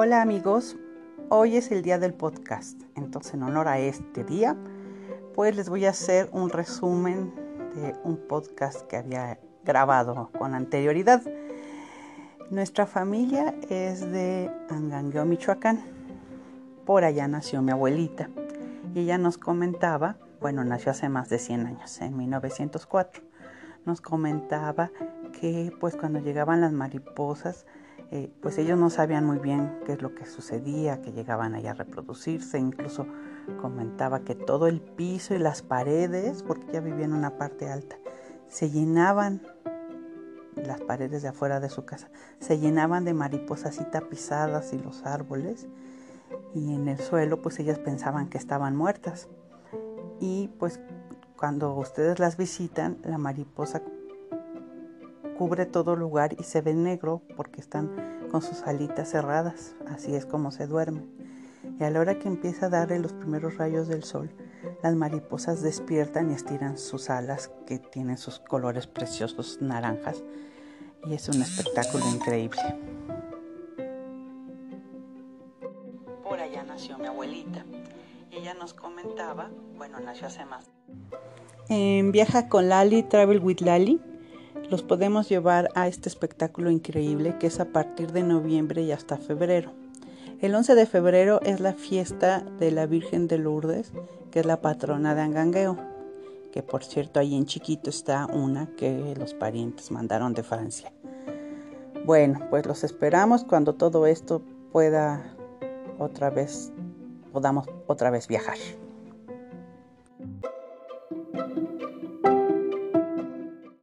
Hola amigos, hoy es el día del podcast, entonces en honor a este día, pues les voy a hacer un resumen de un podcast que había grabado con anterioridad. Nuestra familia es de Angangueo, Michoacán. Por allá nació mi abuelita y ella nos comentaba, bueno, nació hace más de 100 años, en 1904. Nos comentaba que pues cuando llegaban las mariposas, eh, pues ellos no sabían muy bien qué es lo que sucedía, que llegaban allá a reproducirse, incluso comentaba que todo el piso y las paredes, porque ya vivía en una parte alta, se llenaban, las paredes de afuera de su casa, se llenaban de mariposas y tapizadas y los árboles, y en el suelo pues ellas pensaban que estaban muertas. Y pues cuando ustedes las visitan, la mariposa cubre todo lugar y se ve negro porque están con sus alitas cerradas. Así es como se duerme. Y a la hora que empieza a darle los primeros rayos del sol, las mariposas despiertan y estiran sus alas que tienen sus colores preciosos naranjas. Y es un espectáculo increíble. Por allá nació mi abuelita. Y ella nos comentaba, bueno, nació hace más. En Viaja con Lali, Travel with Lali, los podemos llevar a este espectáculo increíble que es a partir de noviembre y hasta febrero. El 11 de febrero es la fiesta de la Virgen de Lourdes, que es la patrona de Angangueo, que por cierto ahí en chiquito está una que los parientes mandaron de Francia. Bueno, pues los esperamos cuando todo esto pueda otra vez, podamos otra vez viajar.